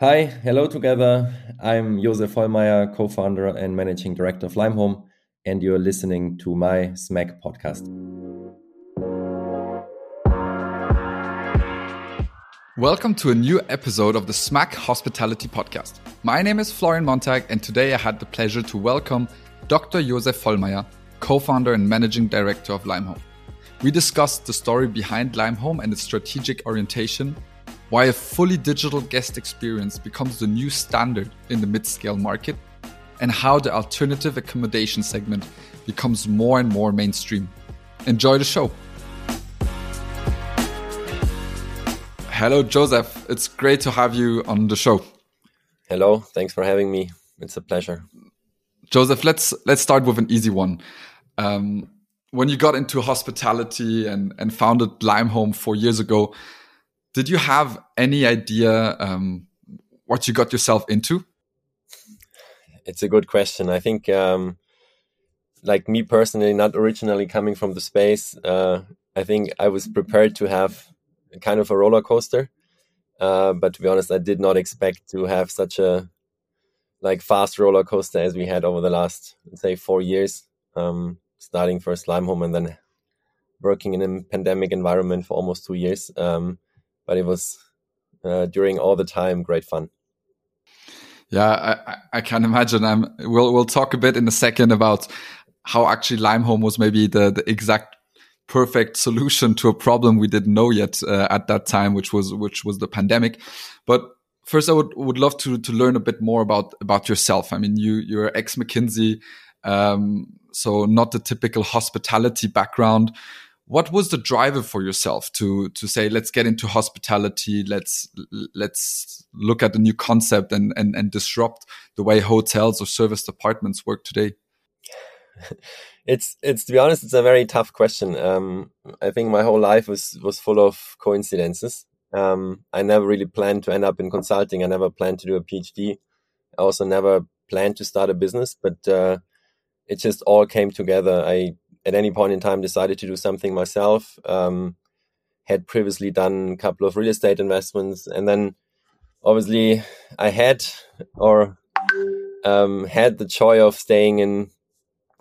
Hi, hello together. I'm Josef Vollmayr, co founder and managing director of Limehome, and you're listening to my SMAC podcast. Welcome to a new episode of the SMAC Hospitality Podcast. My name is Florian Montag, and today I had the pleasure to welcome Dr. Josef Vollmayr, co founder and managing director of Limehome. We discussed the story behind Limehome and its strategic orientation why a fully digital guest experience becomes the new standard in the mid scale market, and how the alternative accommodation segment becomes more and more mainstream. Enjoy the show. Hello, Josef. It's great to have you on the show. Hello. Thanks for having me. It's a pleasure. Josef, let's let's start with an easy one. Um, when you got into hospitality and, and founded Limehome four years ago, did you have any idea um, what you got yourself into? It's a good question. I think, um, like me personally, not originally coming from the space, uh, I think I was prepared to have kind of a roller coaster. Uh, but to be honest, I did not expect to have such a like fast roller coaster as we had over the last, say, four years. Um, starting first Limehome and then working in a pandemic environment for almost two years. Um, but it was uh, during all the time great fun. Yeah, I, I can imagine. I'm, we'll we'll talk a bit in a second about how actually Limehome was maybe the, the exact perfect solution to a problem we didn't know yet uh, at that time, which was which was the pandemic. But first, I would would love to to learn a bit more about about yourself. I mean, you you're ex McKinsey, um, so not the typical hospitality background what was the driver for yourself to to say let's get into hospitality. Let's let's look at a new concept and and, and disrupt the way hotels or service apartments work today it's it's to be honest it's a very tough question. Um, i think my whole life was was full of coincidences. Um, i never really planned to end up in consulting. I never planned to do a phd i also never planned to start a business but uh, it just all came together. I at any point in time decided to do something myself. Um, had previously done a couple of real estate investments, and then obviously I had or um, had the joy of staying in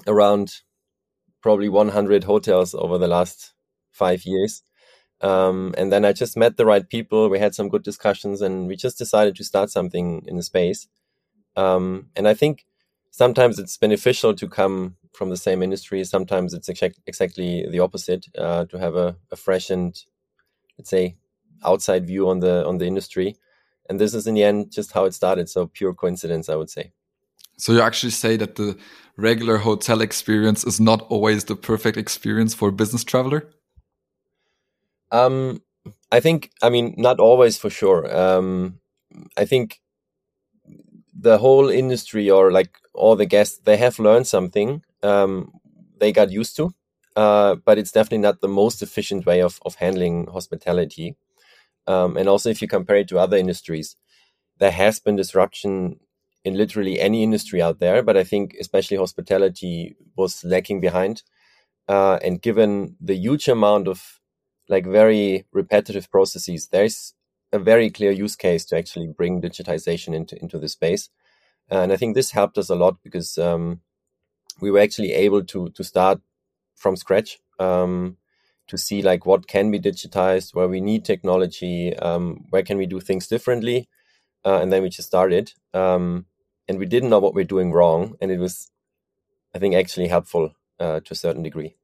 around probably 100 hotels over the last five years. Um, and then I just met the right people. We had some good discussions, and we just decided to start something in the space. Um, and I think sometimes it's beneficial to come from the same industry. Sometimes it's exact, exactly the opposite uh, to have a, a, fresh and let's say outside view on the on the industry. And this is in the end just how it started. So pure coincidence, I would say. So you actually say that the regular hotel experience is not always the perfect experience for a business traveler. Um, I think I mean not always for sure. Um, I think the whole industry or like all the guests they have learned something um, they got used to. Uh, but it's definitely not the most efficient way of, of handling hospitality. Um, and also, if you compare it to other industries, there has been disruption in literally any industry out there. But I think especially hospitality was lacking behind. Uh, and given the huge amount of like very repetitive processes, there's a very clear use case to actually bring digitization into into the space. And I think this helped us a lot because um, we were actually able to to start from scratch um, to see like what can be digitized, where we need technology, um, where can we do things differently, uh, and then we just started. Um, and we didn't know what we're doing wrong, and it was, I think, actually helpful uh, to a certain degree.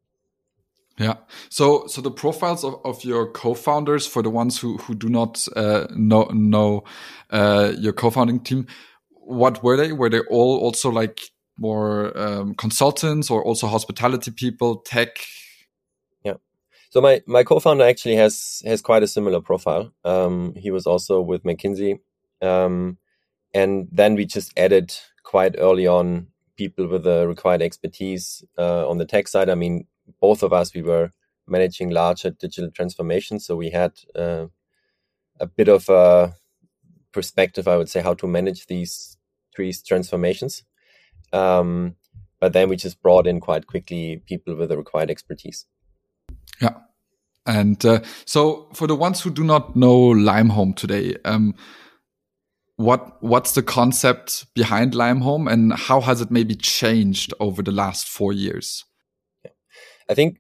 Yeah. So, so the profiles of, of your co-founders for the ones who, who do not uh, know know uh, your co-founding team, what were they? Were they all also like more um, consultants or also hospitality people, tech? Yeah. So my my co-founder actually has has quite a similar profile. Um, he was also with McKinsey, um, and then we just added quite early on people with the required expertise uh, on the tech side. I mean, both of us we were managing larger digital transformations, so we had uh, a bit of a perspective, I would say, how to manage these three transformations. Um, but then we just brought in quite quickly people with the required expertise. Yeah. And uh, so, for the ones who do not know Limehome today, um, what what's the concept behind Limehome and how has it maybe changed over the last four years? I think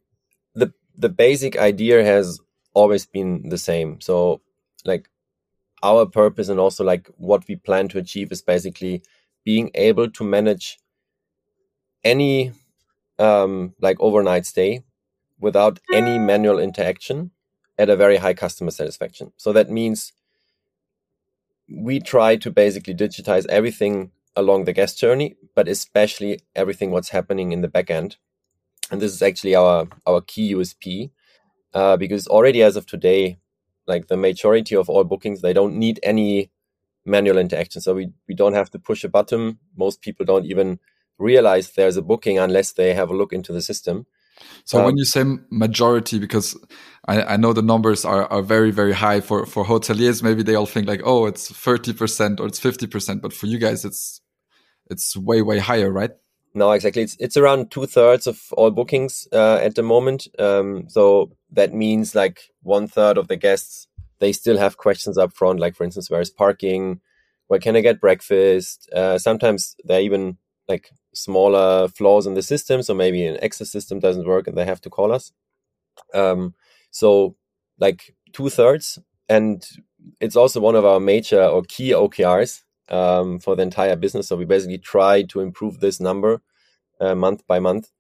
the the basic idea has always been the same. So like our purpose and also like what we plan to achieve is basically being able to manage any um, like overnight stay without any manual interaction at a very high customer satisfaction. So that means we try to basically digitize everything along the guest journey, but especially everything what's happening in the back end. And this is actually our our key USP uh, because already as of today, like the majority of all bookings, they don't need any manual interaction. So we we don't have to push a button. Most people don't even realize there's a booking unless they have a look into the system. So um, when you say majority, because I, I, know the numbers are, are very, very high for, for hoteliers, maybe they all think like, oh, it's 30% or it's 50%, but for you guys, it's, it's way, way higher, right? No, exactly. It's, it's around two thirds of all bookings, uh, at the moment. Um, so that means like one third of the guests, they still have questions up front. Like, for instance, where is parking? Where can I get breakfast? Uh, sometimes they're even like smaller flaws in the system. So maybe an access system doesn't work and they have to call us. Um, so like two thirds. And it's also one of our major or key OKRs um, for the entire business. So we basically try to improve this number uh, month by month.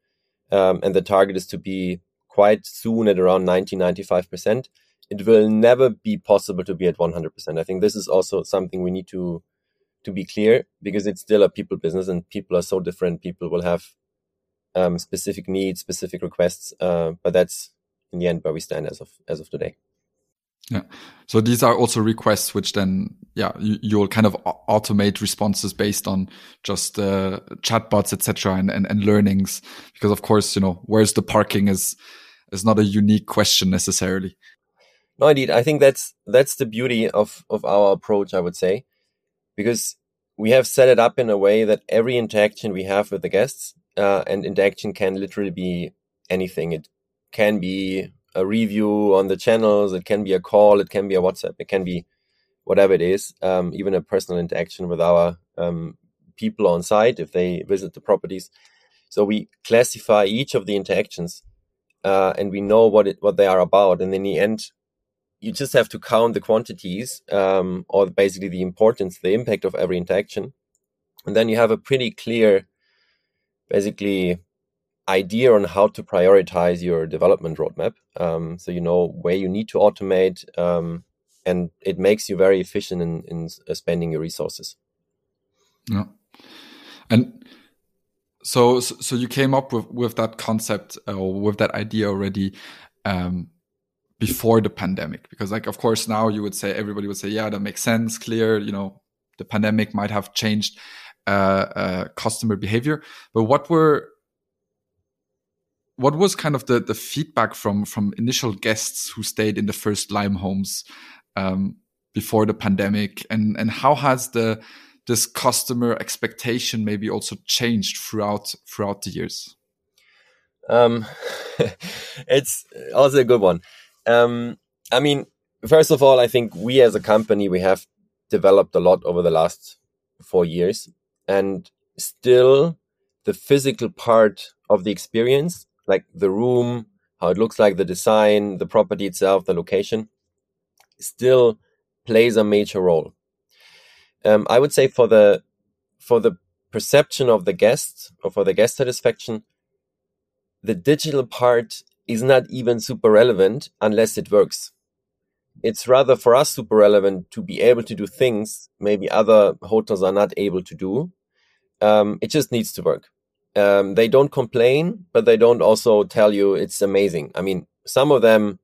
Um, and the target is to be quite soon at around 90, 95%. It will never be possible to be at 100%. I think this is also something we need to to be clear because it's still a people business and people are so different. People will have um, specific needs, specific requests, uh, but that's in the end where we stand as of as of today. Yeah. So these are also requests which then, yeah, you, will kind of automate responses based on just uh, chatbots, etc., and, and and learnings. Because of course, you know, where's the parking is is not a unique question necessarily. No, indeed. I think that's that's the beauty of of our approach. I would say because we have set it up in a way that every interaction we have with the guests uh, and interaction can literally be anything. It can be a review on the channels, it can be a call, it can be a WhatsApp, it can be whatever it is, um, even a personal interaction with our um, people on site if they visit the properties. So we classify each of the interactions uh, and we know what it what they are about, and in the end, you just have to count the quantities um, or basically the importance, the impact of every interaction. And then you have a pretty clear, basically, idea on how to prioritize your development roadmap. Um, so you know where you need to automate, um, and it makes you very efficient in, in spending your resources. Yeah. And so, so you came up with, with that concept uh, or with that idea already um, before the pandemic because like of course now you would say everybody would say yeah that makes sense clear you know the pandemic might have changed uh, uh, customer behavior. But what were what was kind of the the feedback from from initial guests who stayed in the first lime homes um, before the pandemic? And and how has the this customer expectation maybe also changed throughout throughout the years? Um it's also a good one um, I mean, first of all, I think we as a company we have developed a lot over the last four years, and still the physical part of the experience, like the room, how it looks like, the design, the property itself, the location, still plays a major role. Um, I would say for the for the perception of the guest or for the guest satisfaction, the digital part is not even super relevant unless it works. It's rather for us super relevant to be able to do things maybe other hotels are not able to do. Um, it just needs to work. Um, they don't complain, but they don't also tell you it's amazing. I mean, some of them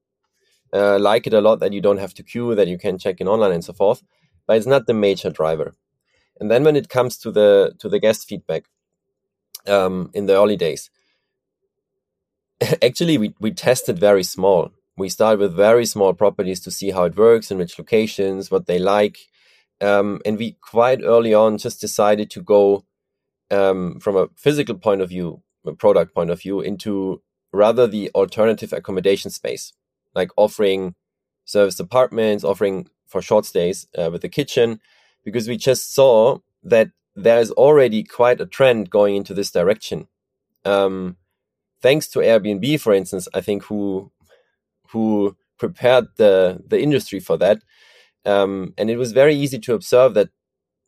uh, like it a lot that you don't have to queue, that you can check in online and so forth, but it's not the major driver. And then when it comes to the to the guest feedback um, in the early days, actually we, we tested very small. We started with very small properties to see how it works in which locations what they like. Um, and we quite early on just decided to go um, from a physical point of view a product point of view into rather the alternative accommodation space. Like offering service apartments offering for short stays uh, with a kitchen because we just saw that there's already quite a trend going into this direction. Um, thanks to Airbnb, for instance, I think who who prepared the the industry for that, um, and it was very easy to observe that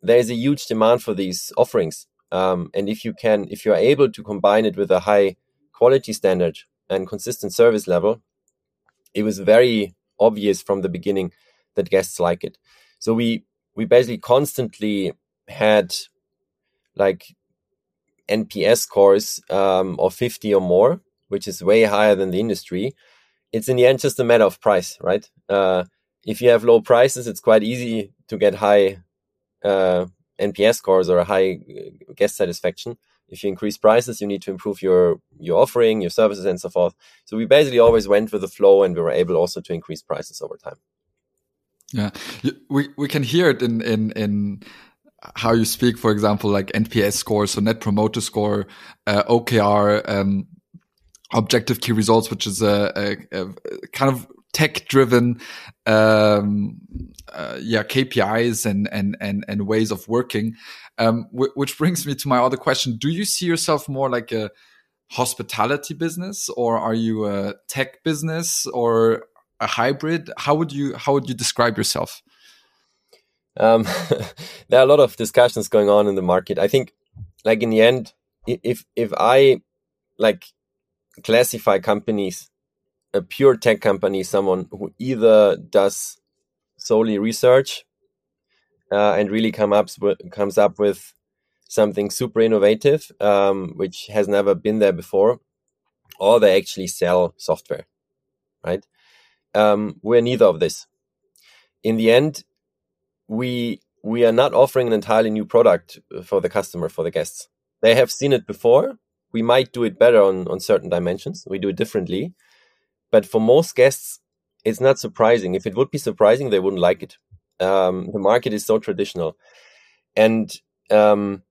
there is a huge demand for these offerings. Um, and if you can, if you are able to combine it with a high quality standard and consistent service level, it was very obvious from the beginning that guests like it. So we we basically constantly had like NPS scores um, of 50 or more, which is way higher than the industry. It's in the end just a matter of price, right? Uh, if you have low prices, it's quite easy to get high uh, NPS scores or a high uh, guest satisfaction. If you increase prices, you need to improve your your offering, your services, and so forth. So we basically always went with the flow, and we were able also to increase prices over time. Yeah, we we can hear it in in in how you speak. For example, like NPS score, so Net Promoter Score, uh, OKR, um, Objective Key Results, which is a, a, a kind of tech driven um, uh, yeah KPIs and and and and ways of working. Um, which brings me to my other question. Do you see yourself more like a hospitality business or are you a tech business or a hybrid? How would you how would you describe yourself um, there are a lot of discussions going on in the market. I think like in the end if if i like classify companies a pure tech company someone who either does solely research uh, and really come up with, comes up with something super innovative um, which has never been there before or they actually sell software right? Um, we're neither of this. In the end we we are not offering an entirely new product for the customer for the guests they have seen it before we might do it better on on certain dimensions we do it differently but for most guests, it's not surprising. If it would be surprising, they wouldn't like it. Um, the market is so traditional. And um,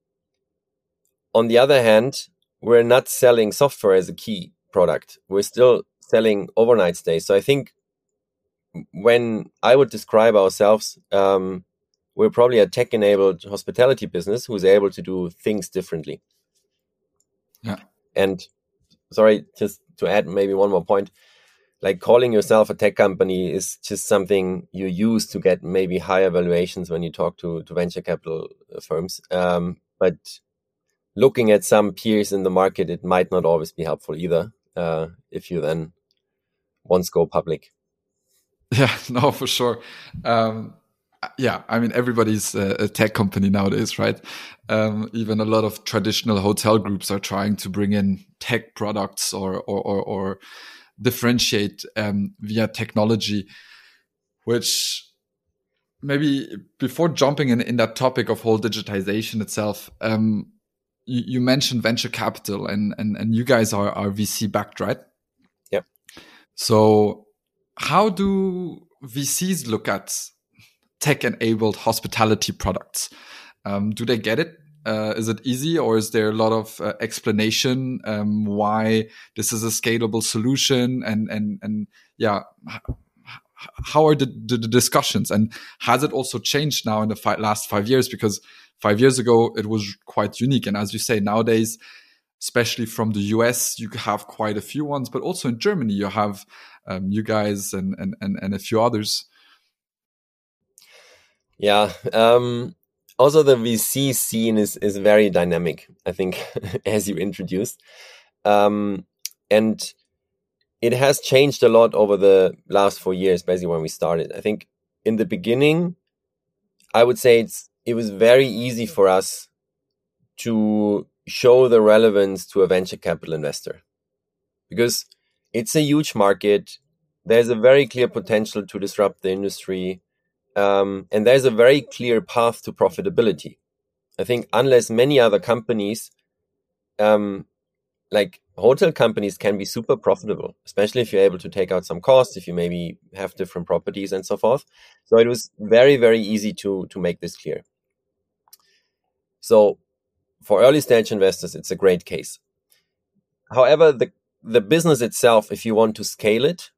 on the other hand, we're not selling software as a key product. We're still selling overnight stays. So I think when I would describe ourselves, um, we're probably a tech enabled hospitality business who's able to do things differently. Yeah. And sorry, just to add maybe one more point like calling yourself a tech company is just something you use to get maybe higher valuations when you talk to, to venture capital uh, firms. Um, but looking at some peers in the market, it might not always be helpful either uh, if you then once go public. Yeah, no, for sure. Um, yeah, I mean, everybody's a, a, tech company nowadays, right? Um, even a lot of traditional hotel groups are trying to bring in tech products or, or, or, or differentiate um, via technology, which maybe before jumping in, in that topic of whole digitization itself, um, you, you, mentioned venture capital and, and, and you guys are, are VC backed, right? Yep. So how do VCs look at tech enabled hospitality products? Um, do they get it? Uh, is it easy or is there a lot of uh, explanation um, why this is a scalable solution and and and yeah how are the, the, the discussions and has it also changed now in the fi last five years because five years ago it was quite unique and as you say nowadays especially from the us you have quite a few ones but also in germany you have um, you guys and, and and and a few others yeah um also the VC scene is is very dynamic. I think as you introduced, um, and it has changed a lot over the last four years. Basically, when we started, I think in the beginning, I would say it's it was very easy for us to show the relevance to a venture capital investor because it's a huge market. There's a very clear potential to disrupt the industry um, and there's a very clear path to profitability. I think unless many other companies, um, like hotel companies, can be super profitable, especially if you're able to take out some costs, if you maybe have different properties and so forth. So it was very very easy to to make this clear. So for early stage investors, it's a great case. However, the the business itself, if you want to scale it,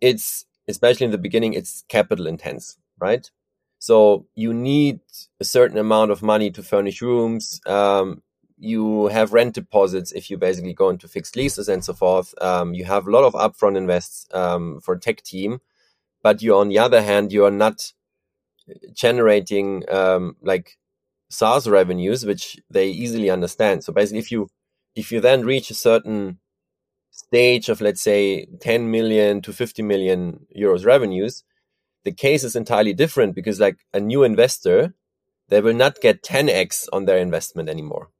it's especially in the beginning, it's capital intense right? So you need a certain amount of money to furnish rooms. Um, you have rent deposits if you basically go into fixed leases and so forth. Um, you have a lot of upfront invests um, for tech team, but you, on the other hand, you are not generating um, like SaaS revenues, which they easily understand. So basically, if you if you then reach a certain stage of let's say 10 million to 50 million euros revenues, the case is entirely different because like a new investor, they will not get 10x on their investment anymore.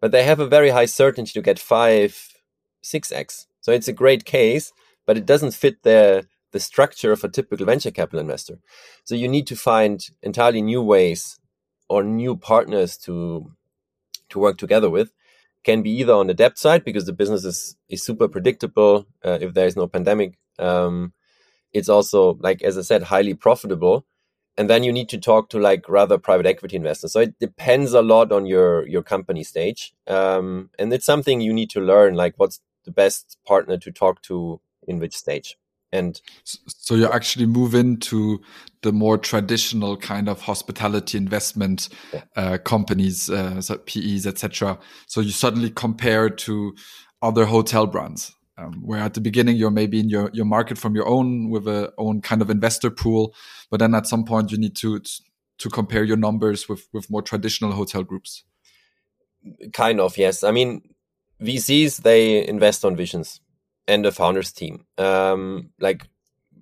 But they have a very high certainty to get 5, 6x. So it's a great case, but it doesn't fit the the structure of a typical venture capital investor. So you need to find entirely new ways or new partners to to work together with can be either on the debt side because the business is, is super predictable uh, if there is no pandemic um, it's also like as i said highly profitable. And then you need to talk to like rather private equity investors. So it depends a lot on your your company stage. Um, and it's something you need to learn like what's the best partner to talk to in which stage and so you actually move into the more traditional kind of hospitality investment yeah. uh, companies, uh, so PEs, etc. So you suddenly compare to other hotel brands. Um, where at the beginning you're maybe in your, your market from your own with a own kind of investor pool, but then at some point you need to to compare your numbers with with more traditional hotel groups. Kind of yes. I mean, VCs they invest on visions and the founders team. Um, like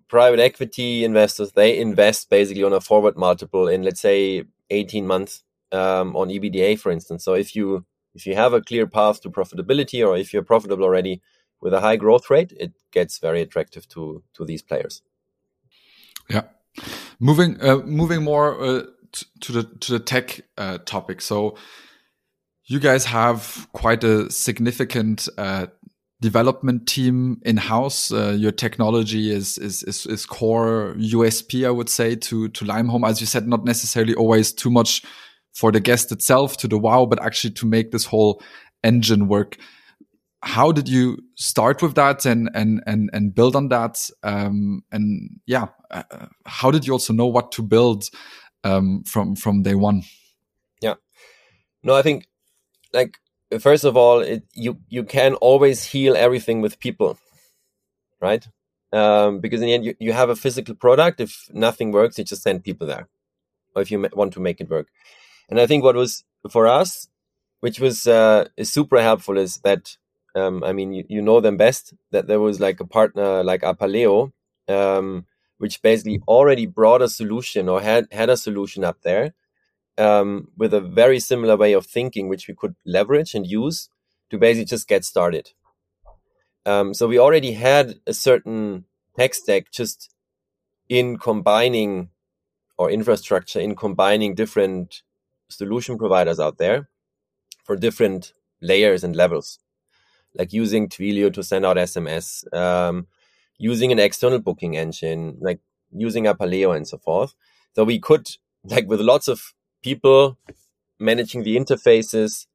private equity investors, they invest basically on a forward multiple in let's say 18 months um, on EBITDA, for instance. So if you if you have a clear path to profitability, or if you're profitable already with a high growth rate, it gets very attractive to to these players. Yeah, moving uh, moving more uh, to the to the tech uh, topic. So you guys have quite a significant uh, development team in house. Uh, your technology is, is, is is core USP, I would say, to to Limehome. As you said, not necessarily always too much for the guest itself to the wow, but actually to make this whole engine work. How did you start with that and and and and build on that? Um, and yeah, uh, how did you also know what to build um, from from day one? Yeah, no, I think like first of all, it, you you can always heal everything with people, right? Um, because in the end, you, you have a physical product. If nothing works, you just send people there, or if you want to make it work. And I think what was for us, which was uh, super helpful, is that um, I mean you, you know them best. That there was like a partner like Apaleo, um, which basically already brought a solution or had had a solution up there um, with a very similar way of thinking, which we could leverage and use to basically just get started. Um, so we already had a certain tech stack just in combining or infrastructure in combining different solution providers out there for different layers and levels, like using Twilio to send out SMS, um, using an external booking engine, like using Apaleo and so forth. So we could, like with lots of people managing the interfaces,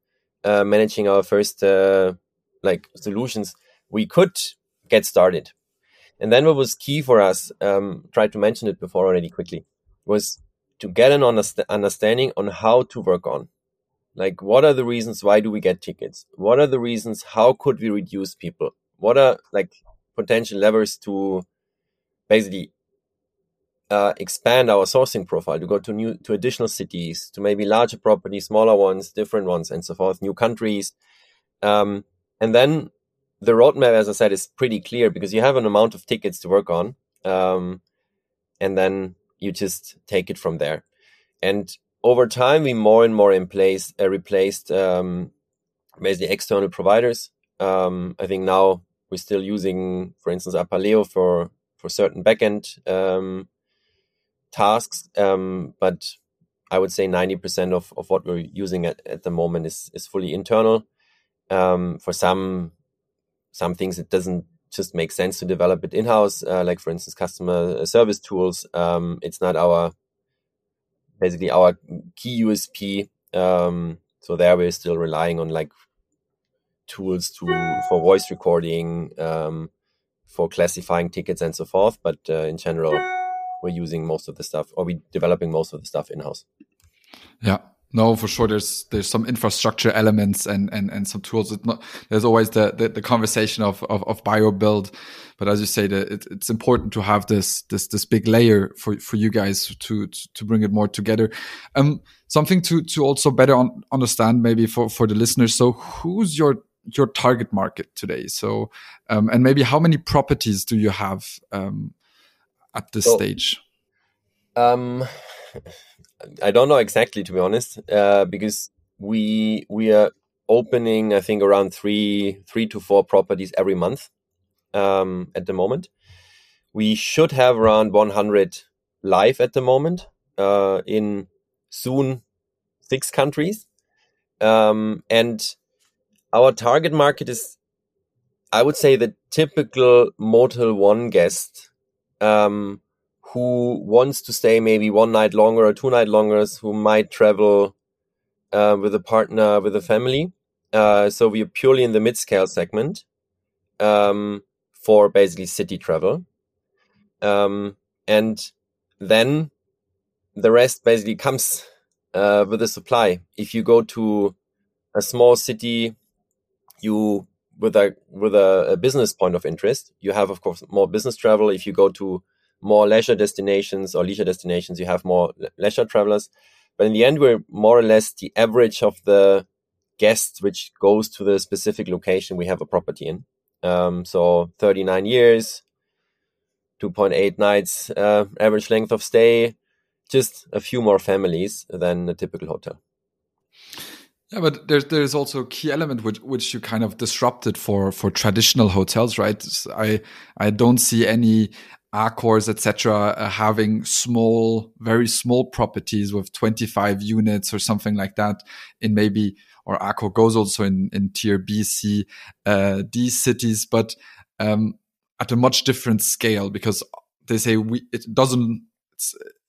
uh, managing our first uh, like solutions, we could get started. And then what was key for us, um, tried to mention it before already quickly, was to get an underst- understanding on how to work on. Like, what are the reasons? Why do we get tickets? What are the reasons? How could we reduce people? What are like potential levers to basically uh, expand our sourcing profile to go to new to additional cities to maybe larger properties smaller ones different ones and so forth new countries. Um, and then the roadmap as i said is pretty clear because you have an amount of tickets to work on um, and then you just take it from there. And over time we more and more in place uh, replaced um, basically external providers. Um, i think now we're still using for instance apaleo for for certain backend um, tasks, um, but I would say 90% of, of what we're using at, at the moment is, is fully internal. Um, for some, some things, it doesn't just make sense to develop it in-house. Uh, like for instance, customer service tools. Um, it's not our, basically our key USP. Um, so there we're still relying on like tools to, for voice recording, um, for classifying tickets and so forth. But uh, in general, we're using most of the stuff or we're developing most of the stuff in house. Yeah. No, for sure. There's there's some infrastructure elements and and and some tools. Not, there's always the, the, the conversation of, of of bio build, but as you say, that it, it's important to have this this this big layer for for you guys to to bring it more together. Um, something to to also better un understand maybe for for the listeners. So, who's your your target market today? So, um, and maybe how many properties do you have um at this so, stage? Um I don't know exactly to be honest, uh, because we we are opening I think around three three to four properties every month um, at the moment. We should have around 100 live at the moment uh, in soon six countries, um, and our target market is, I would say, the typical Motel One guest. Um, who wants to stay maybe one night longer or two night longer, who might travel uh, with a partner, with a family. Uh, so we are purely in the mid scale segment um, for basically city travel. Um, and then the rest basically comes uh, with the supply. If you go to a small city, you with a with a, a business point of interest, you have of course more business travel. If you go to more leisure destinations or leisure destinations, you have more leisure travelers. But in the end, we're more or less the average of the guests which goes to the specific location we have a property in. Um, so 39 years, 2.8 nights, uh, average length of stay, just a few more families than a typical hotel. Yeah, but there's there's also a key element which which you kind of disrupted for for traditional hotels, right? I I don't see any Accors, etc., uh, having small, very small properties with 25 units or something like that in maybe, or Accor goes also in, in tier B, C, uh, D cities, but, um, at a much different scale because they say we, it doesn't,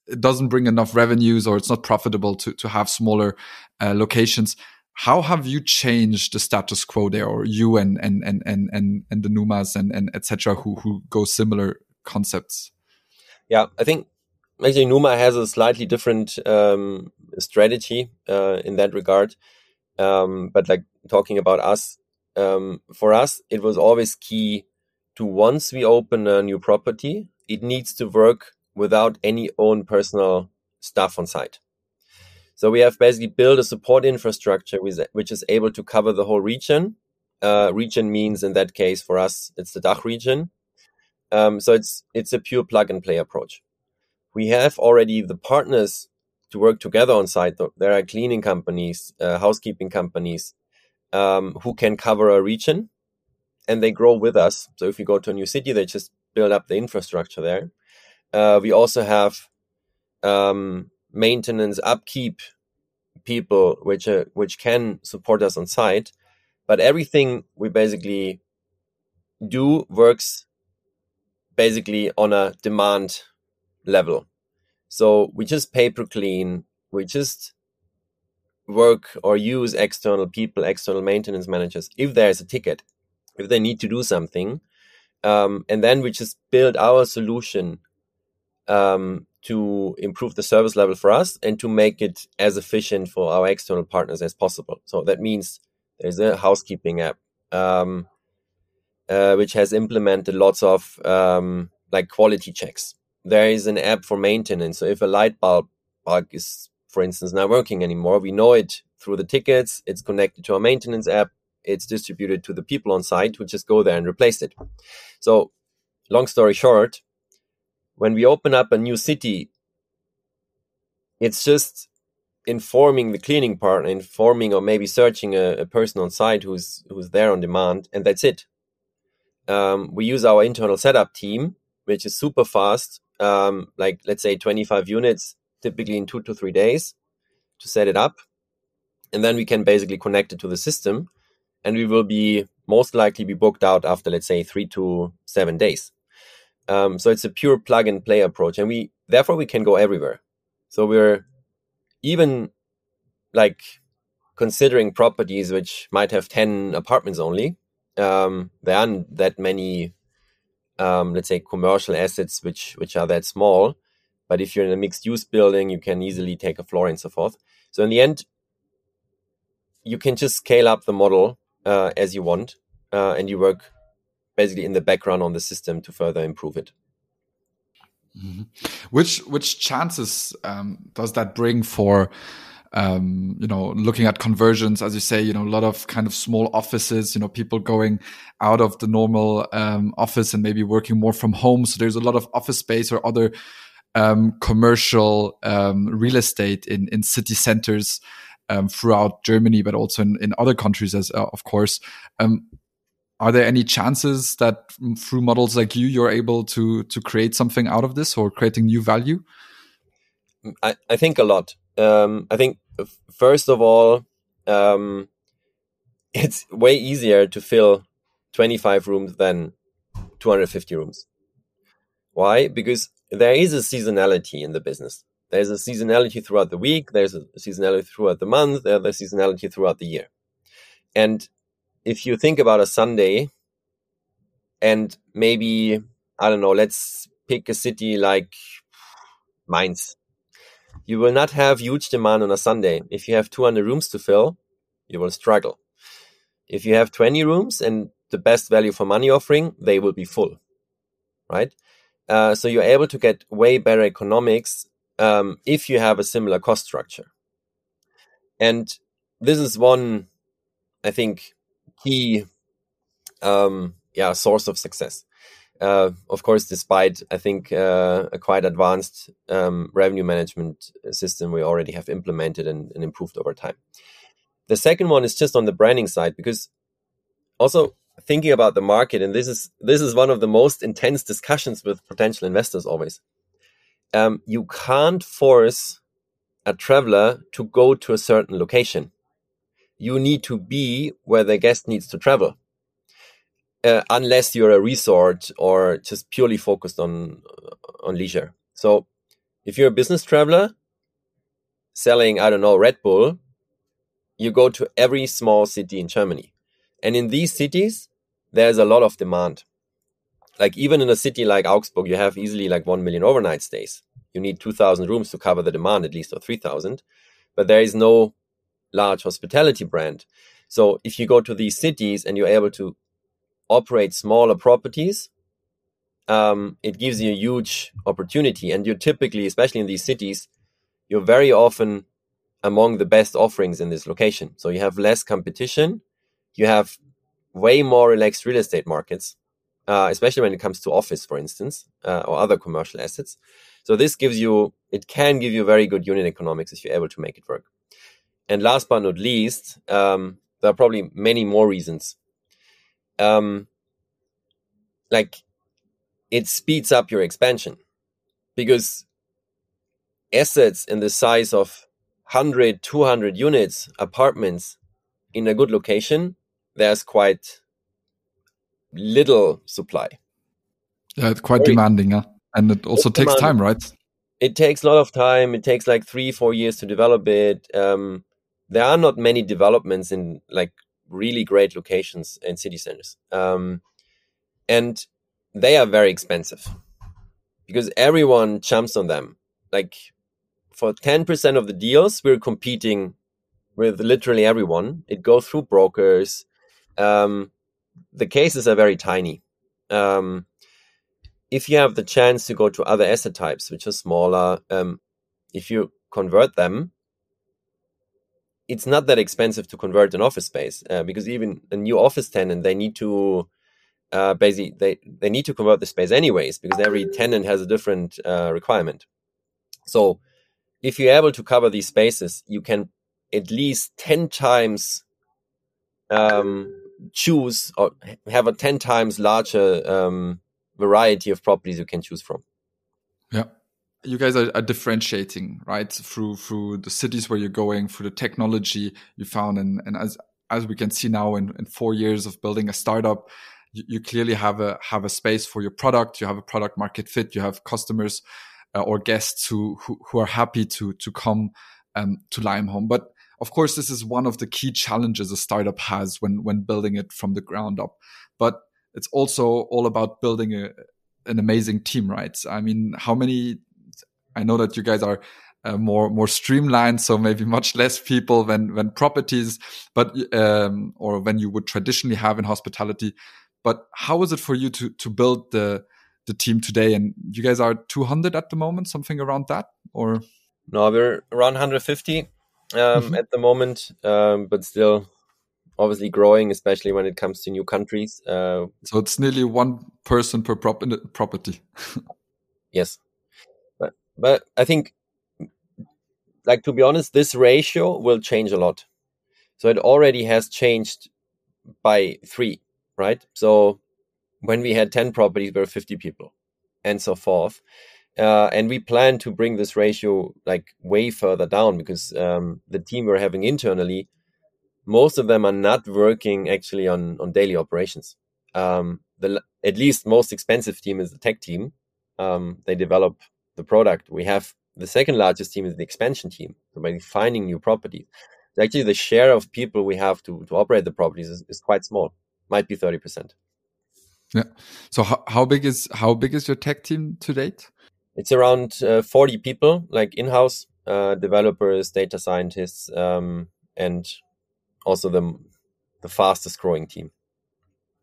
it doesn't bring enough revenues or it's not profitable to, to have smaller, uh, locations. How have you changed the status quo there or you and, and, and, and, and, and the Numas and, and etc. who, who go similar concepts. Yeah, I think actually Numa has a slightly different um, strategy uh, in that regard. Um, but like talking about us, um, for us, it was always key to once we open a new property, it needs to work without any own personal stuff on site. So we have basically built a support infrastructure which is able to cover the whole region. Uh, region means in that case for us, it's the DACH region. Um, so it's it's a pure plug and play approach. We have already the partners to work together on site. There are cleaning companies, uh, housekeeping companies um, who can cover a region, and they grow with us. So if we go to a new city, they just build up the infrastructure there. Uh, we also have um, maintenance upkeep people which uh, which can support us on site, but everything we basically do works basically on a demand level. So we just pay per clean, we just work or use external people, external maintenance managers if there's a ticket, if they need to do something. Um, and then we just build our solution um, to improve the service level for us and to make it as efficient for our external partners as possible. So that means there's a housekeeping app. Um, uh, which has implemented lots of um, like quality checks. There is an app for maintenance. So if a light bulb bug is, for instance, not working anymore, we know it through the tickets. It's connected to our maintenance app. It's distributed to the people on site who just go there and replace it. So, long story short, when we open up a new city, it's just informing the cleaning partner, informing or maybe searching a, a person on site who's who's there on demand, and that's it um, we use our internal setup team, which is super fast, um, like let's say 25 units, typically in two to three days to set it up. And then we can basically connect it to the system and we will be most likely be booked out after, let's say, three to seven days. Um, so it's a pure plug and play approach. And we, therefore, we can go everywhere. So we're even like considering properties which might have 10 apartments only um, there aren't that many, um, let's say, commercial assets which which are that small. But if you're in a mixed use building, you can easily take a floor and so forth. So in the end, you can just scale up the model uh, as you want, uh, and you work basically in the background on the system to further improve it. Mm-hmm. Which which chances um, does that bring for um, you know looking at conversions? As you say, you know a lot of kind of small offices. You know people going out of the normal um, office and maybe working more from home. So there's a lot of office space or other um, commercial um, real estate in in city centers um, throughout Germany, but also in, in other countries, as uh, of course. Are there any chances that through models like you, you're able to to create something out of this or creating new value? I, I think a lot. Um, I think first of all, um, it's way easier to fill 25 rooms than 250 rooms. Why? Because there is a seasonality in the business. There's a seasonality throughout the week. There's a seasonality throughout the month. There's a seasonality throughout the year. And if you think about a Sunday and maybe, I don't know, let's pick a city like Mainz. You will not have huge demand on a Sunday. If you have 200 rooms to fill, you will struggle. If you have 20 rooms and the best value for money offering, they will be full, right? Uh, so you're able to get way better economics um, if you have a similar cost structure. And this is one, I think, key, um, yeah, source of success. Uh, of course, despite I think uh, a quite advanced um, revenue management system we already have implemented and, and, improved over time. The second one is just on the branding side, because also thinking about the market, and this is this is one of the most intense discussions with potential investors always um, you can't force a traveler to go to a certain location. You need to be where the guest needs to travel. Uh, unless you're a resort or just purely focused on on leisure. So, if you're a business traveler selling, I don't know, Red Bull, you go to every small city in Germany, and in these cities, there's a lot of demand like even in a city like Augsburg, you have easily like 1 million overnight stays. You need 2,000 rooms to cover the demand, at least, or 3,000. But there is no large hospitality brand. So if you go to these cities and you're able to operate smaller properties, um, it gives you a huge opportunity. And you're typically, especially in these cities, you're very often among the best offerings in this location. So you have less competition. You have way more relaxed real estate markets uh, especially when it comes to office, for instance, uh, or other commercial assets. So this gives you, it can give you very good unit economics if you're able to make it work. And last but not least, um, there are probably many more reasons. Um, like it speeds up your expansion because assets in the size of 100, 200 units, apartments in a good location, there's quite little supply. Yeah, it's quite Very, demanding, yeah? and it also takes demanding. time, right? It takes a lot of time. It takes like three, four years to develop it. Um, there are not many developments in like really great locations in city centers, um, and they are very expensive because everyone jumps on them. Like for ten percent of the deals, we're competing with literally everyone. It goes through brokers. Um, the cases are very tiny. Um, if you have the chance to go to other asset types, which are smaller, um, if you convert them, it's not that expensive to convert an office space uh, because even a new office tenant, they need to uh, basically they they need to convert the space anyways because every tenant has a different uh, requirement. So if you're able to cover these spaces, you can at least ten times um, choose or have a 10 times larger um, variety of properties you can choose from. You guys are, are, differentiating, right? Through through the cities where you're going, through the technology you found, and, and as as we can see now in, in four years of building a startup, you, you clearly have a have a space for your product. You have a product market fit. You have customers uh, or guests who, who who are happy to to come um, to Limehome. But of course, this is one of the key challenges a startup has when when building it from the ground up. But it's also all about building a, an amazing team, right? I mean, how many? I know that you guys are uh, more more streamlined, so maybe much less people than than properties, but um, or when you would traditionally have in hospitality. But how is it for you to to build the the team today? And you guys are 200 at the moment, something around that, or no, we're around 150 um, mm-hmm. at the moment, um, but still obviously growing, especially when it comes to new countries. Uh, so it's nearly one person per prop- property. yes, but I think, like to be honest, this ratio will change a lot. So it already has changed by three, right? So when we had ten properties, we were fifty people, and so forth. Uh, and we plan to bring this ratio like way further down because um, the team we're having internally most of them are not working actually on on daily operations. Um, the at least most expensive team is the tech team. Um, they develop the product. We have the second largest team is the expansion team, so by finding new properties. Actually, the share of people we have to to operate the properties is, is quite small. Might be thirty percent. Yeah. So how, how big is how big is your tech team to date? It's around uh, forty people, like in-house uh, developers, data scientists, um, and also the the fastest growing team.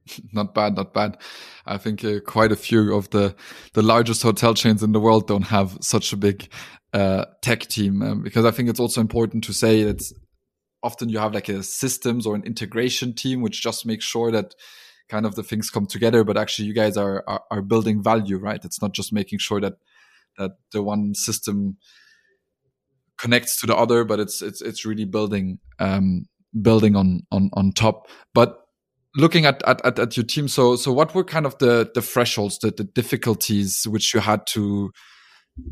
Not bad, not bad. I think uh, quite a few of the the largest hotel chains in the world don't have such a big uh, tech team um, because I think it's also important to say that often you have like a systems or an integration team which just makes sure that kind of the things come together but actually you guys are, are, are building value right it's not just making sure that that the one system connects to the other but it's it's it's really building um building on on on top. But looking at, at, at, your team, so so what were kind of the the thresholds, the, the difficulties which you had to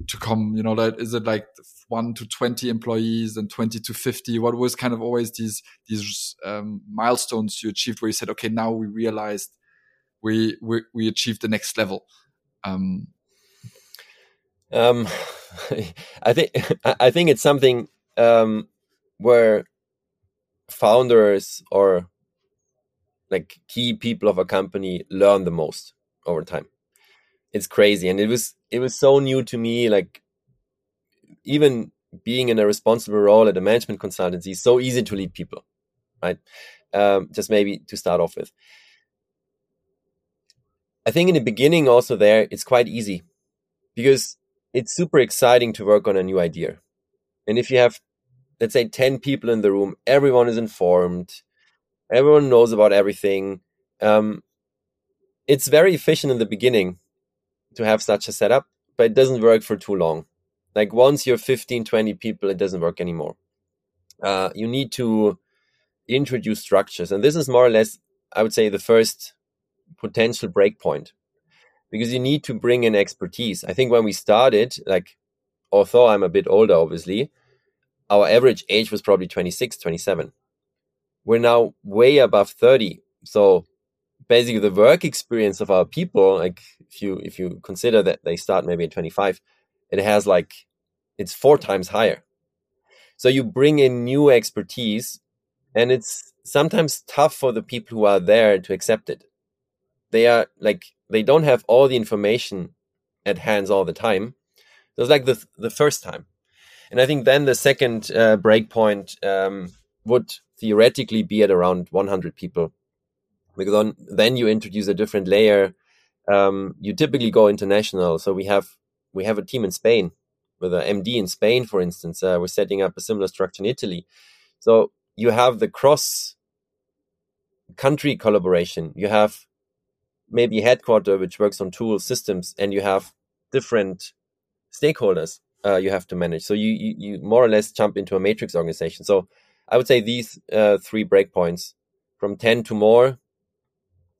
to come? You know, that is it like one to twenty employees and twenty to fifty? What was kind of always these these um, milestones you achieved where you said, okay, now we realized we we, we achieved the next level. Um, um, I think I think it's something um, where founders or like key people of a company learn the most over time. It's crazy. And it was it was so new to me, like even being in a responsible role at a management consultancy, so easy to lead people, right? Um, just maybe to start off with. I think in the beginning also there it's quite easy because it's super exciting to work on a new idea. And if you have let's say 10 people in the room everyone is informed everyone knows about everything. Um, it's very efficient in the beginning to have such a setup but it doesn't work for too long. Like once you're 15 20 people it doesn't work anymore. Uh, you need to introduce structures and this is more or less i would say the first potential breakpoint because you need to bring in expertise. I think when we started like although i'm a bit older obviously our average age was probably 26, 27. We're now way above 30. So basically the work experience of our people, like if you if you consider that they start maybe at 25, it has like it's four times higher. So you bring in new expertise and it's sometimes tough for the people who are there to accept it. They are like they don't have all the information at hands all the time. So it's like the the first time. And I think then the second uh, breakpoint um, would theoretically be at around 100 people, because on, then you introduce a different layer. Um, you typically go international. So we have we have a team in Spain with an MD in Spain, for instance. Uh, we're setting up a similar structure in Italy. So you have the cross country collaboration. You have maybe headquarter which works on tools, systems, and you have different stakeholders uh, you have to manage. So you, you, you more or less jump into a matrix organization. So I would say these uh, three breakpoints from 10 to more,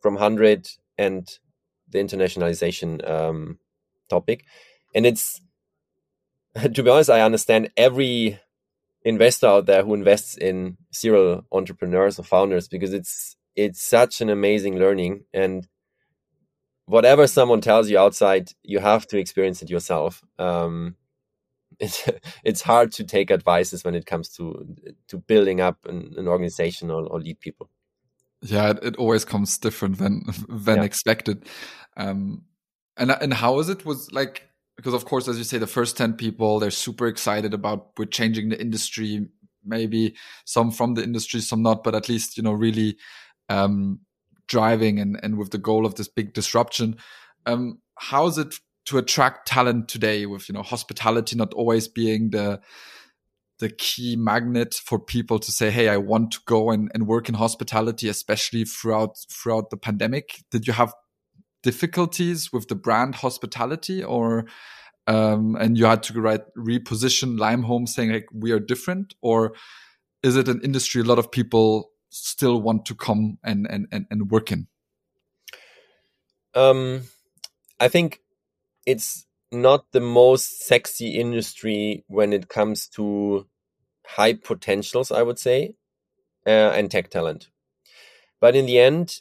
from 100 and the internationalization um, topic. And it's, to be honest, I understand every investor out there who invests in serial entrepreneurs or founders because it's it's such an amazing learning and whatever someone tells you outside you have to experience it yourself um, it's it's hard to take advices when it comes to to building up an, an organization or, or, lead people. Yeah, it, it, always comes different than than yeah. expected. Um, and and how is it? Was like because of course, as you say, the first 10 people, they're super excited about we're changing the industry, maybe some from the industry, some not, but at least, you know, really, um, driving and, and with the goal of this big disruption. Um, how is it to attract talent today with, you know, hospitality not always being the, the key magnet for people to say, Hey, I want to go and, and work in hospitality, especially throughout, throughout the pandemic. Did you have difficulties with the brand hospitality or um, and you had to right reposition Limehome saying like we are different or is it an industry a lot of people still want to come and and and, and work in um i think it's not the most sexy industry when it comes to high potentials i would say uh, and tech talent but in the end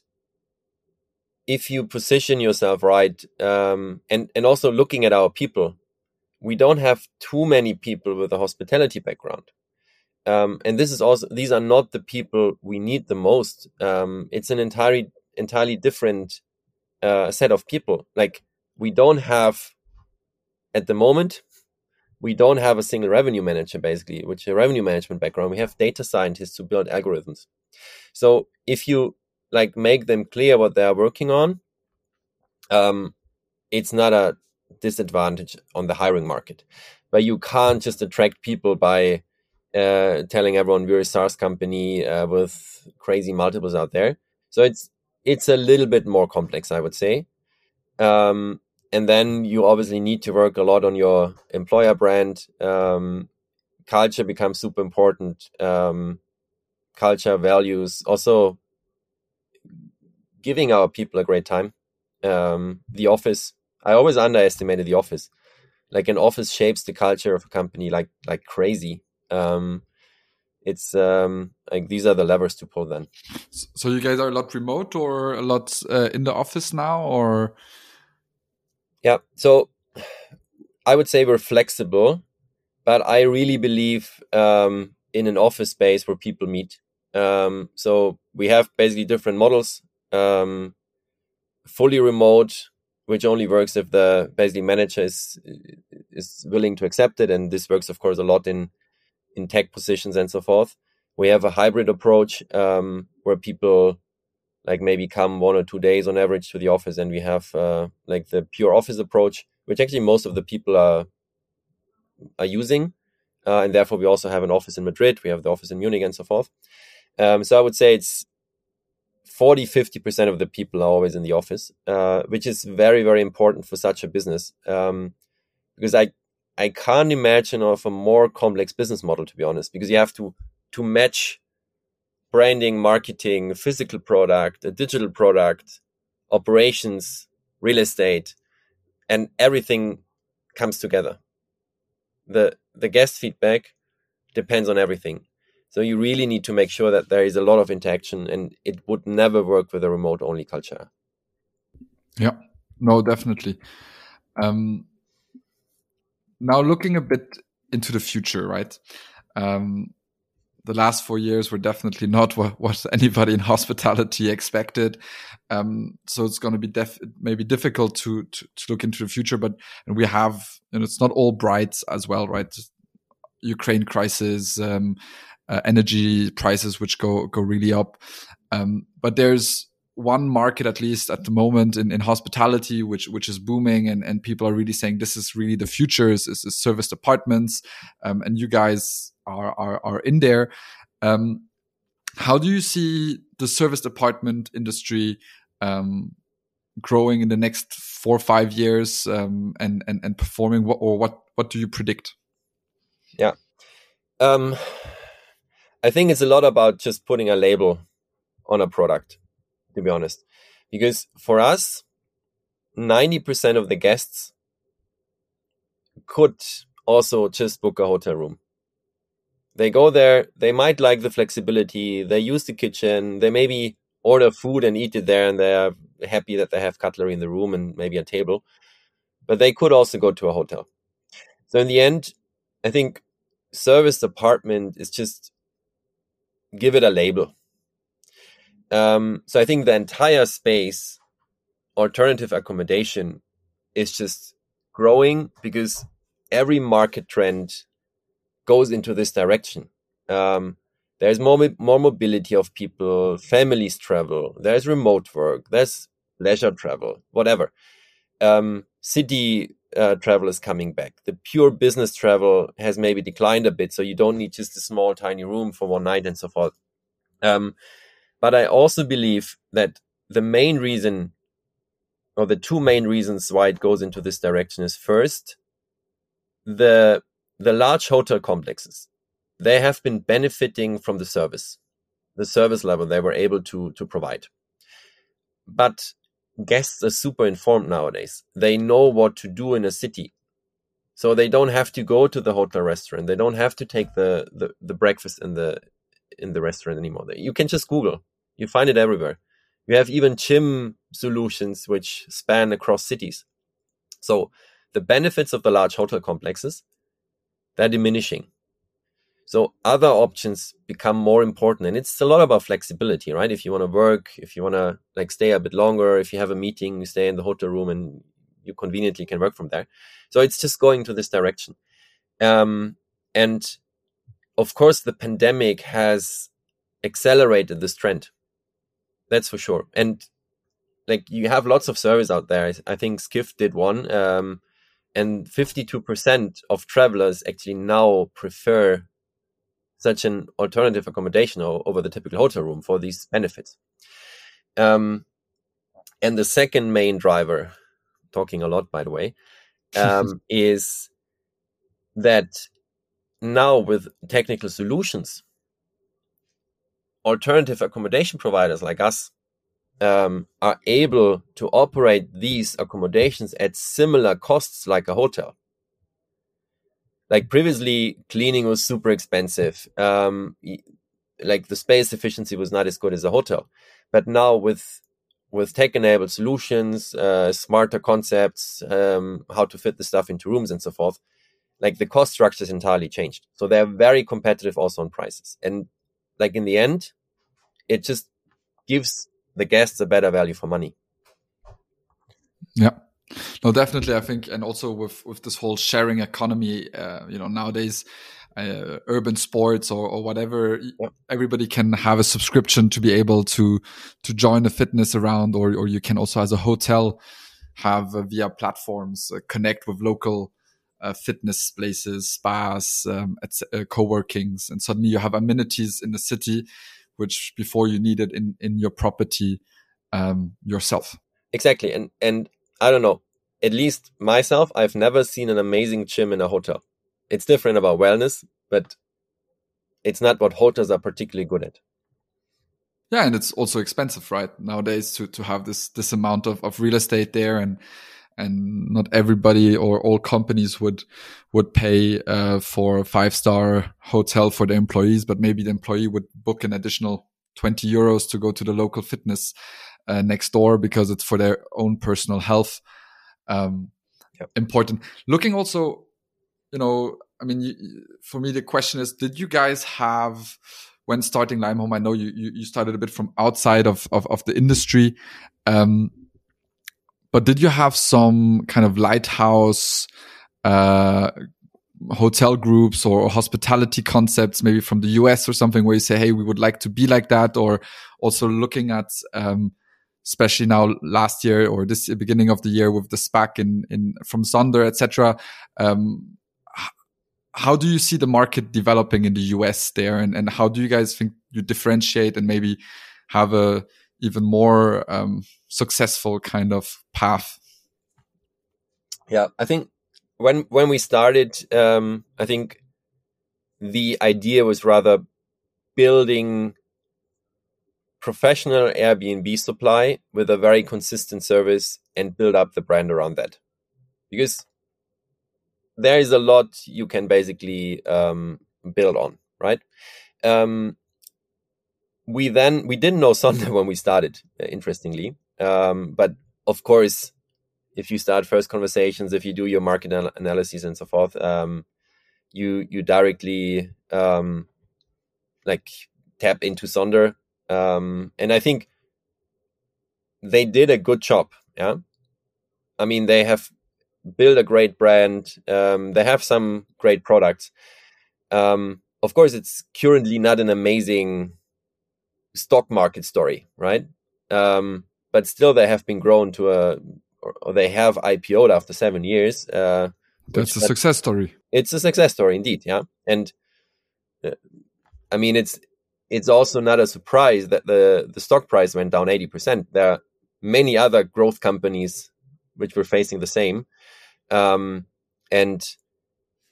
if you position yourself right, um, and and also looking at our people, we don't have too many people with a hospitality background, um, and this is also these are not the people we need the most. Um, it's an entirely entirely different uh, set of people. Like we don't have at the moment. We don't have a single revenue manager, basically, which a revenue management background. We have data scientists who build algorithms. So if you like make them clear what they are working on, um, it's not a disadvantage on the hiring market. But you can't just attract people by uh, telling everyone we're a SaaS company uh, with crazy multiples out there. So it's it's a little bit more complex, I would say. Um, and then you obviously need to work a lot on your employer brand. Um, culture becomes super important. Um, culture, values, also giving our people a great time. Um, the office, I always underestimated the office. Like an office shapes the culture of a company like like crazy. Um, it's um, like these are the levers to pull. Then. So you guys are a lot remote or a lot uh, in the office now, or? Yeah. So I would say we're flexible, but I really believe um, in an office space where people meet. Um, so we have basically different models um, fully remote, which only works if the basically manager is is willing to accept it, and this works, of course, a lot in in tech positions and so forth. We have a hybrid approach um, where people like maybe come one or two days on average to the office, and we have uh, like the pure office approach, which actually most of the people are are using, uh, and therefore we also have an office in Madrid, we have the office in Munich, and so forth. Um, so I would say it's 40 50% of the people are always in the office uh, which is very very important for such a business um, because i i can't imagine of a more complex business model to be honest because you have to to match branding marketing physical product a digital product operations real estate and everything comes together the the guest feedback depends on everything so you really need to make sure that there is a lot of interaction and it would never work with a remote only culture. Yeah, no, definitely. Um, now looking a bit into the future, right? Um, the last four years were definitely not what, what anybody in hospitality expected. Um, so it's going to be def- maybe difficult to, to, to look into the future, but and we have, and it's not all bright as well, right? Ukraine crisis, um, uh, energy prices which go go really up. Um, but there's one market at least at the moment in, in hospitality which which is booming and, and people are really saying this is really the future is, is, is service apartments um, and you guys are are, are in there um, how do you see the service apartment industry um, growing in the next four or five years um, and, and and performing what or what what do you predict yeah um I think it's a lot about just putting a label on a product, to be honest. Because for us, 90% of the guests could also just book a hotel room. They go there, they might like the flexibility, they use the kitchen, they maybe order food and eat it there, and they're happy that they have cutlery in the room and maybe a table. But they could also go to a hotel. So in the end, I think service apartment is just give it a label. Um, so I think the entire space, alternative accommodation, is just growing because every market trend goes into this direction. Um, there's more more mobility of people, families travel. There's remote work. There's leisure travel, whatever. Um, city uh, travel is coming back. The pure business travel has maybe declined a bit, so you don't need just a small, tiny room for one night and so forth. Um, but I also believe that the main reason, or the two main reasons why it goes into this direction, is first the the large hotel complexes. They have been benefiting from the service, the service level they were able to to provide. But guests are super informed nowadays. They know what to do in a city. So they don't have to go to the hotel restaurant. They don't have to take the, the, the breakfast in the in the restaurant anymore. You can just Google. You find it everywhere. You have even gym solutions which span across cities. So the benefits of the large hotel complexes, they're diminishing. So other options become more important. And it's a lot about flexibility, right? If you want to work, if you want to like stay a bit longer, if you have a meeting, you stay in the hotel room and you conveniently can work from there. So it's just going to this direction. Um, and of course, the pandemic has accelerated this trend. That's for sure. And like you have lots of surveys out there. I think Skift did one. Um, and 52% of travelers actually now prefer such an alternative accommodation over the typical hotel room for these benefits. Um, and the second main driver, talking a lot by the way, um, is that now with technical solutions, alternative accommodation providers like us um, are able to operate these accommodations at similar costs like a hotel. Like previously cleaning was super expensive. Um like the space efficiency was not as good as a hotel. But now with with tech enabled solutions uh, smarter concepts um, how to fit the stuff into rooms and so forth like the cost structure is entirely changed. So they're very competitive also on prices. And like in the end it just gives the guests a better value for money yeah no, definitely. I think, and also with with this whole sharing economy, uh, you know, nowadays, uh, urban sports or, or whatever, yeah. everybody can have a subscription to be able to to join a fitness around, or or you can also, as a hotel, have uh, via platforms uh, connect with local. Uh, fitness places, spas, um, uh, co-workings, and suddenly you have amenities in the city, which before you needed in in your property um, yourself. Exactly, and and I don't know. At least myself, I've never seen an amazing gym in a hotel. It's different about wellness, but it's not what hotels are particularly good at. Yeah, and it's also expensive, right? Nowadays to to have this this amount of, of real estate there and and not everybody or all companies would would pay uh, for a five star hotel for the employees, but maybe the employee would book an additional 20 euros to go to the local fitness uh, next door because it's for their own personal health. Um, yep. Important. Looking also, you know, I mean, for me, the question is, did you guys have, when starting Limehome, I know you, you, you started a bit from outside of, of, of the industry. Um, but did you have some kind of lighthouse, uh, hotel groups or hospitality concepts, maybe from the US or something where you say, Hey, we would like to be like that. Or also looking at, um, especially now last year or this beginning of the year with the SPAC in, in from Sonder, etc. Um, how do you see the market developing in the US there, and, and how do you guys think you differentiate and maybe have a even more um, successful kind of path? Yeah, I think when when we started, um, I think the idea was rather building professional Airbnb supply with a very consistent service and build up the brand around that. Because there is a lot you can basically um, build on, right? Um, we then we didn't know Sonder when we started, uh, interestingly, um, but of course, if you start first conversations, if you do your market anal- analysis and so forth, um, you you directly um, like tap into Sonder um, and I think they did a good job. Yeah. I mean, they have built a great brand. Um, they have some great products. Um, of course, it's currently not an amazing stock market story, right? Um, but still, they have been grown to a, or they have IPO'd after seven years. Uh, That's a success story. It's a success story indeed, yeah. And uh, I mean, it's it's also not a surprise that the the stock price went down eighty percent. There are many other growth companies which were facing the same, um, and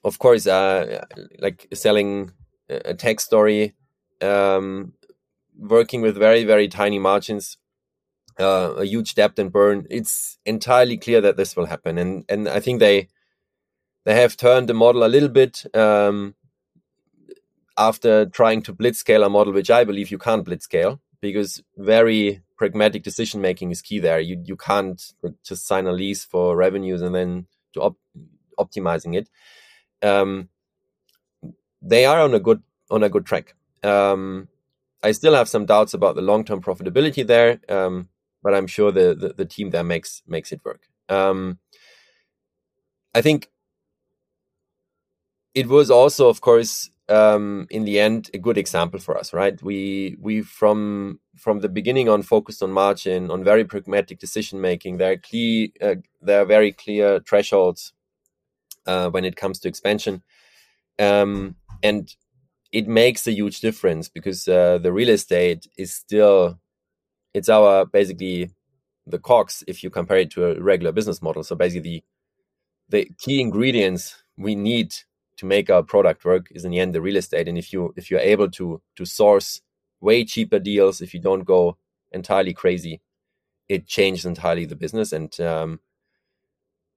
of course, uh, like selling a tech story, um, working with very very tiny margins, uh, a huge debt and burn. It's entirely clear that this will happen, and and I think they they have turned the model a little bit. Um, after trying to blitz scale a model, which I believe you can't blitz scale because very pragmatic decision making is key there. You you can't just sign a lease for revenues and then to op- optimizing it. Um, they are on a good on a good track. Um, I still have some doubts about the long term profitability there, um, but I'm sure the, the, the team there makes makes it work. Um, I think it was also, of course, um, in the end a good example for us, right? We we from from the beginning on focused on margin, on very pragmatic decision making. There are clear uh, there are very clear thresholds uh, when it comes to expansion, um, and it makes a huge difference because uh, the real estate is still it's our basically the cogs if you compare it to a regular business model. So basically, the, the key ingredients we need to make our product work is in the end the real estate. And if you if you're able to to source way cheaper deals, if you don't go entirely crazy, it changes entirely the business. And um,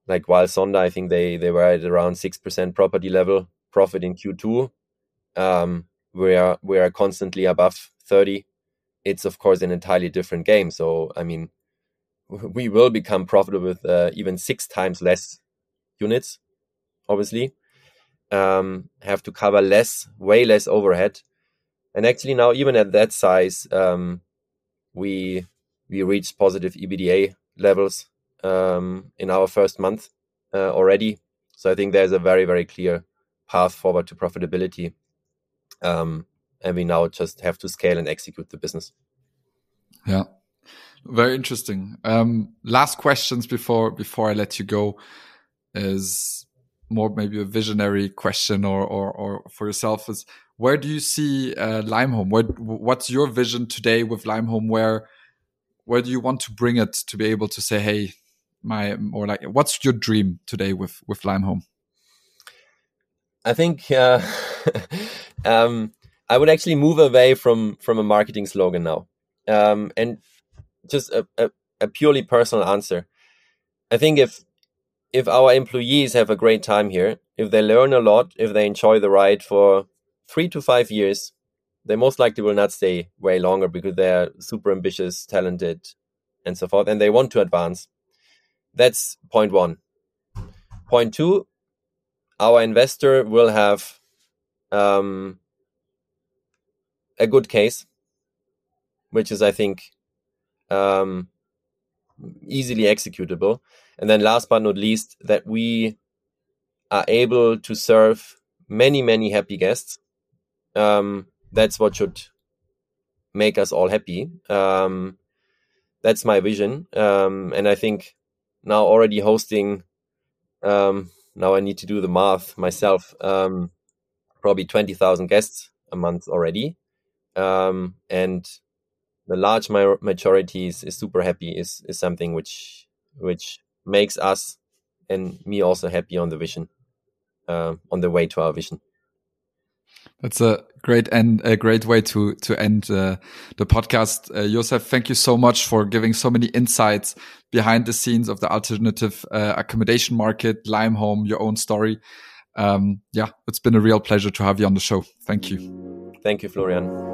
like while Sonder, I think they they were at around six percent property level profit in Q2. Um, we are we are constantly above thirty. It's of course an entirely different game. So I mean, we will become profitable with uh, even six times less units, obviously um, have to cover less, way less overhead. And actually now, even at that size, um, we we reached positive EBITDA levels um, in our first month uh, already. So I think there's a very very clear path forward to profitability, um, and we now just have to scale and execute the business. Yeah, very interesting. Um, last questions before before I let you go is more maybe a visionary question or or, or for yourself is where do you see uh, Limehome? Where, what's your vision today with Limehome? Where where do you want to bring it to be able to say, hey, my or like, what's your dream today with with Limehome? I think uh, um, I would actually move away from from a marketing slogan now, um, and just a, a, a purely personal answer. I think if if our employees have a great time here, if they learn a lot, if they enjoy the ride for three to five years, they most likely will not stay way longer because they're super ambitious, talented, and so forth, and they want to advance. That's point one. Point two, our investor will have um, a good case, which is, I think, um, easily executable. And then last but not least, that we are able to serve many, many happy guests. Um, that's what should make us all happy. Um, that's my vision. Um, and I think now already hosting, um, now I need to do the math myself, um, probably 20,000 guests a month already. Um, and the large majority is, is super happy is, is something which, which makes us and me also happy on the vision, uh, on the way to our vision. That's a great and a great way to to end uh, the podcast. Uh, Josef, thank you so much for giving so many insights behind the scenes of the alternative uh, accommodation market, Limehome, your own story. Um, yeah, it's been a real pleasure to have you on the show. Thank you. Thank you, Florian.